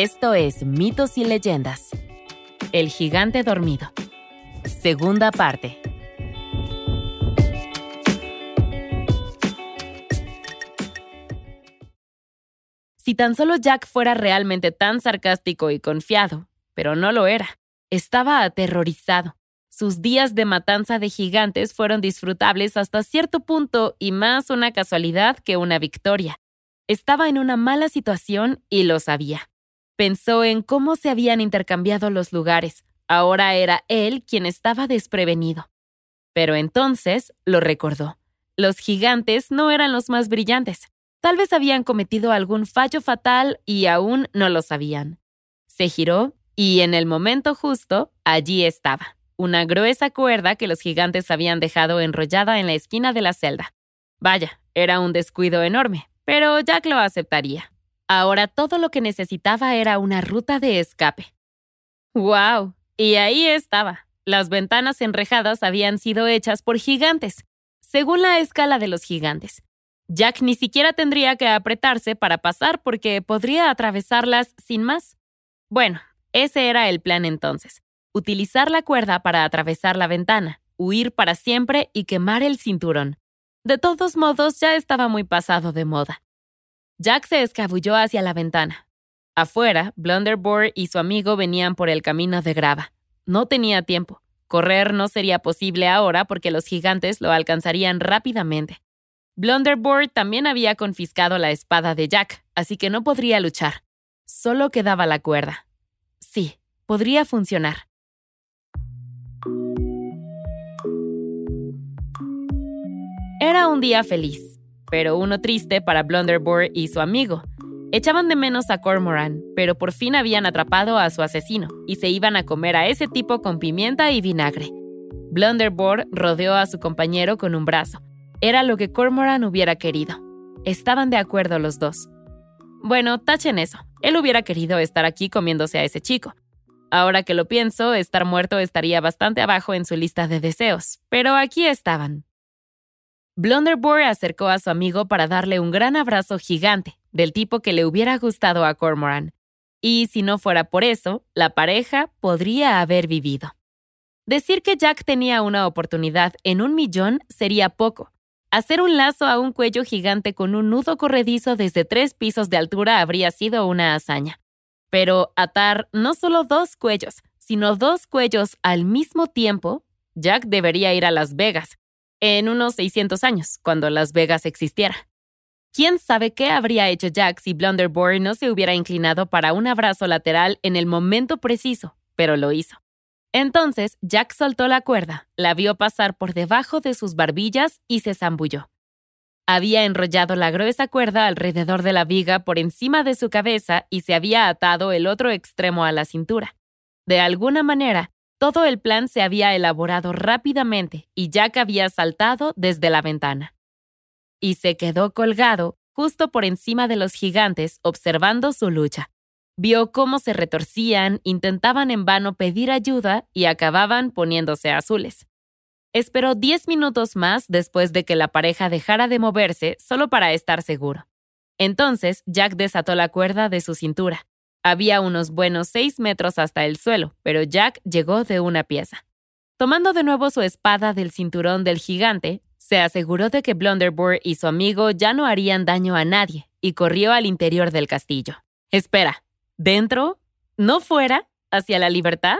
Esto es Mitos y Leyendas. El gigante dormido. Segunda parte. Si tan solo Jack fuera realmente tan sarcástico y confiado, pero no lo era. Estaba aterrorizado. Sus días de matanza de gigantes fueron disfrutables hasta cierto punto y más una casualidad que una victoria. Estaba en una mala situación y lo sabía. Pensó en cómo se habían intercambiado los lugares. Ahora era él quien estaba desprevenido. Pero entonces lo recordó. Los gigantes no eran los más brillantes. Tal vez habían cometido algún fallo fatal y aún no lo sabían. Se giró y en el momento justo, allí estaba, una gruesa cuerda que los gigantes habían dejado enrollada en la esquina de la celda. Vaya, era un descuido enorme, pero Jack lo aceptaría. Ahora todo lo que necesitaba era una ruta de escape. ¡Wow! Y ahí estaba. Las ventanas enrejadas habían sido hechas por gigantes, según la escala de los gigantes. Jack ni siquiera tendría que apretarse para pasar porque podría atravesarlas sin más. Bueno, ese era el plan entonces. Utilizar la cuerda para atravesar la ventana, huir para siempre y quemar el cinturón. De todos modos, ya estaba muy pasado de moda. Jack se escabulló hacia la ventana. Afuera, Blunderbore y su amigo venían por el camino de grava. No tenía tiempo. Correr no sería posible ahora porque los gigantes lo alcanzarían rápidamente. Blunderbore también había confiscado la espada de Jack, así que no podría luchar. Solo quedaba la cuerda. Sí, podría funcionar. Era un día feliz, pero uno triste para Blunderbore y su amigo. Echaban de menos a Cormoran, pero por fin habían atrapado a su asesino y se iban a comer a ese tipo con pimienta y vinagre. Blunderbore rodeó a su compañero con un brazo. Era lo que Cormoran hubiera querido. Estaban de acuerdo los dos. Bueno, tachen eso. Él hubiera querido estar aquí comiéndose a ese chico. Ahora que lo pienso, estar muerto estaría bastante abajo en su lista de deseos, pero aquí estaban. Blunderbore acercó a su amigo para darle un gran abrazo gigante, del tipo que le hubiera gustado a Cormoran. Y si no fuera por eso, la pareja podría haber vivido. Decir que Jack tenía una oportunidad en un millón sería poco, Hacer un lazo a un cuello gigante con un nudo corredizo desde tres pisos de altura habría sido una hazaña. Pero atar no solo dos cuellos, sino dos cuellos al mismo tiempo, Jack debería ir a Las Vegas, en unos 600 años, cuando Las Vegas existiera. ¿Quién sabe qué habría hecho Jack si Blunderbore no se hubiera inclinado para un abrazo lateral en el momento preciso, pero lo hizo. Entonces Jack soltó la cuerda, la vio pasar por debajo de sus barbillas y se zambulló. Había enrollado la gruesa cuerda alrededor de la viga por encima de su cabeza y se había atado el otro extremo a la cintura. De alguna manera, todo el plan se había elaborado rápidamente y Jack había saltado desde la ventana. Y se quedó colgado justo por encima de los gigantes observando su lucha. Vio cómo se retorcían, intentaban en vano pedir ayuda y acababan poniéndose azules. Esperó diez minutos más después de que la pareja dejara de moverse solo para estar seguro. Entonces Jack desató la cuerda de su cintura. Había unos buenos seis metros hasta el suelo, pero Jack llegó de una pieza. Tomando de nuevo su espada del cinturón del gigante, se aseguró de que Blunderbore y su amigo ya no harían daño a nadie y corrió al interior del castillo. Espera, ¿Dentro? ¿No fuera? ¿Hacia la libertad?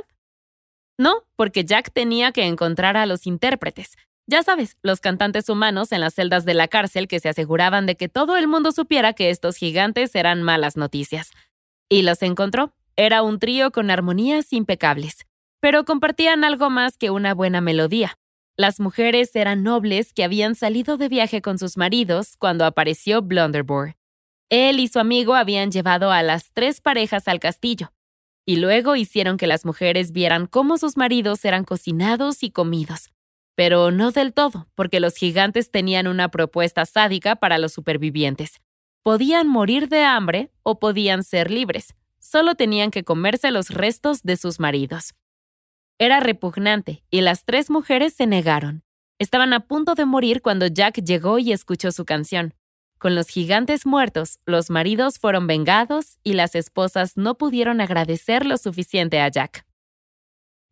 No, porque Jack tenía que encontrar a los intérpretes. Ya sabes, los cantantes humanos en las celdas de la cárcel que se aseguraban de que todo el mundo supiera que estos gigantes eran malas noticias. Y los encontró. Era un trío con armonías impecables, pero compartían algo más que una buena melodía. Las mujeres eran nobles que habían salido de viaje con sus maridos cuando apareció Blunderbore. Él y su amigo habían llevado a las tres parejas al castillo, y luego hicieron que las mujeres vieran cómo sus maridos eran cocinados y comidos. Pero no del todo, porque los gigantes tenían una propuesta sádica para los supervivientes. Podían morir de hambre o podían ser libres. Solo tenían que comerse los restos de sus maridos. Era repugnante, y las tres mujeres se negaron. Estaban a punto de morir cuando Jack llegó y escuchó su canción. con los gigantes muertos, los maridos fueron vengados y las esposas no pudieron agradecer lo suficiente a Jack.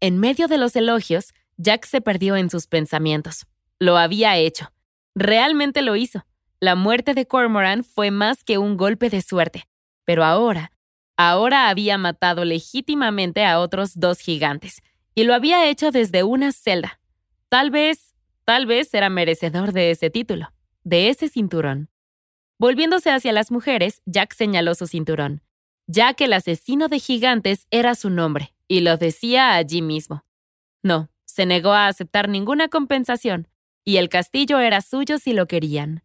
En medio de los elogios, Jack se perdió en sus pensamientos. Lo había hecho. Realmente lo hizo. La muerte de Cormoran fue más que un golpe de suerte. Pero ahora, ahora había matado legítimamente a otros dos gigantes. Y lo había hecho desde una celda. Tal vez, tal vez era merecedor de ese título, de ese cinturón. Volviéndose hacia las mujeres, Jack señaló su cinturón, ya que el asesino de gigantes era su nombre, y lo decía allí mismo. No, se negó a aceptar ninguna compensación, y el castillo era suyo si lo querían.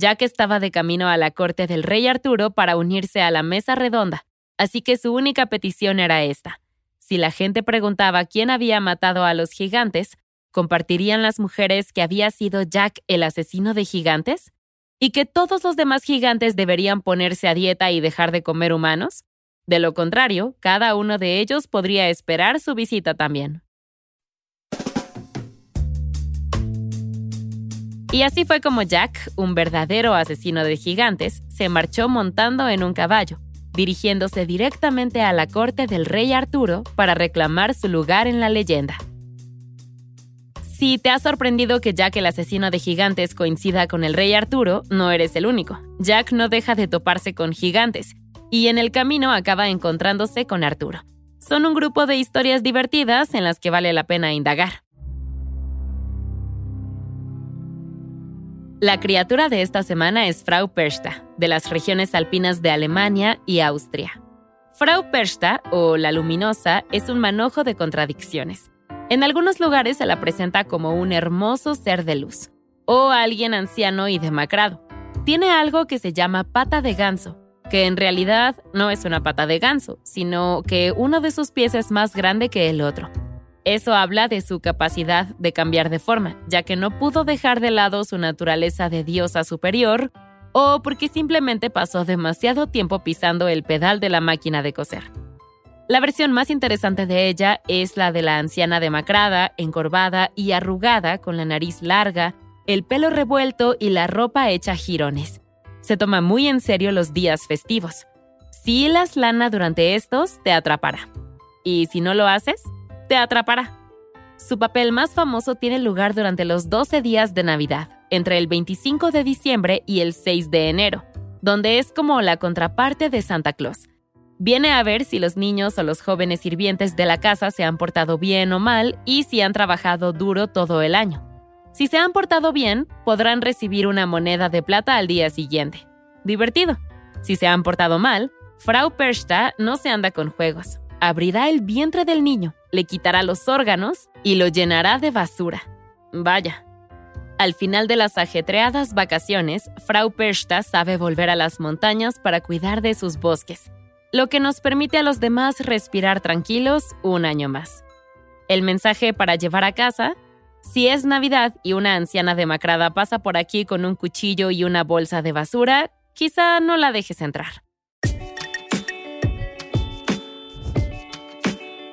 Jack estaba de camino a la corte del rey Arturo para unirse a la mesa redonda, así que su única petición era esta. Si la gente preguntaba quién había matado a los gigantes, ¿compartirían las mujeres que había sido Jack el asesino de gigantes? y que todos los demás gigantes deberían ponerse a dieta y dejar de comer humanos? De lo contrario, cada uno de ellos podría esperar su visita también. Y así fue como Jack, un verdadero asesino de gigantes, se marchó montando en un caballo, dirigiéndose directamente a la corte del rey Arturo para reclamar su lugar en la leyenda. Si te ha sorprendido que Jack el asesino de gigantes coincida con el rey Arturo, no eres el único. Jack no deja de toparse con gigantes, y en el camino acaba encontrándose con Arturo. Son un grupo de historias divertidas en las que vale la pena indagar. La criatura de esta semana es Frau Persta, de las regiones alpinas de Alemania y Austria. Frau Persta, o la luminosa, es un manojo de contradicciones. En algunos lugares se la presenta como un hermoso ser de luz, o alguien anciano y demacrado. Tiene algo que se llama pata de ganso, que en realidad no es una pata de ganso, sino que uno de sus pies es más grande que el otro. Eso habla de su capacidad de cambiar de forma, ya que no pudo dejar de lado su naturaleza de diosa superior, o porque simplemente pasó demasiado tiempo pisando el pedal de la máquina de coser. La versión más interesante de ella es la de la anciana demacrada, encorvada y arrugada con la nariz larga, el pelo revuelto y la ropa hecha jirones. Se toma muy en serio los días festivos. Si hilas lana durante estos, te atrapará. Y si no lo haces, te atrapará. Su papel más famoso tiene lugar durante los 12 días de Navidad, entre el 25 de diciembre y el 6 de enero, donde es como la contraparte de Santa Claus Viene a ver si los niños o los jóvenes sirvientes de la casa se han portado bien o mal y si han trabajado duro todo el año. Si se han portado bien, podrán recibir una moneda de plata al día siguiente. Divertido. Si se han portado mal, Frau Persta no se anda con juegos. Abrirá el vientre del niño, le quitará los órganos y lo llenará de basura. Vaya. Al final de las ajetreadas vacaciones, Frau Persta sabe volver a las montañas para cuidar de sus bosques lo que nos permite a los demás respirar tranquilos un año más. El mensaje para llevar a casa, si es Navidad y una anciana demacrada pasa por aquí con un cuchillo y una bolsa de basura, quizá no la dejes entrar.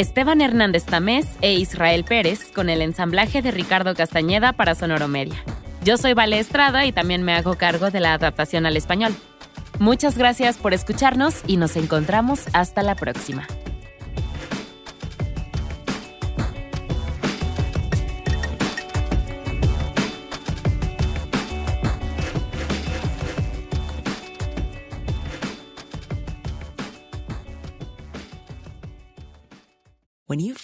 Esteban Hernández Tamés e Israel Pérez con el ensamblaje de Ricardo Castañeda para Sonoro Media. Yo soy Vale Estrada y también me hago cargo de la adaptación al español. Muchas gracias por escucharnos y nos encontramos hasta la próxima.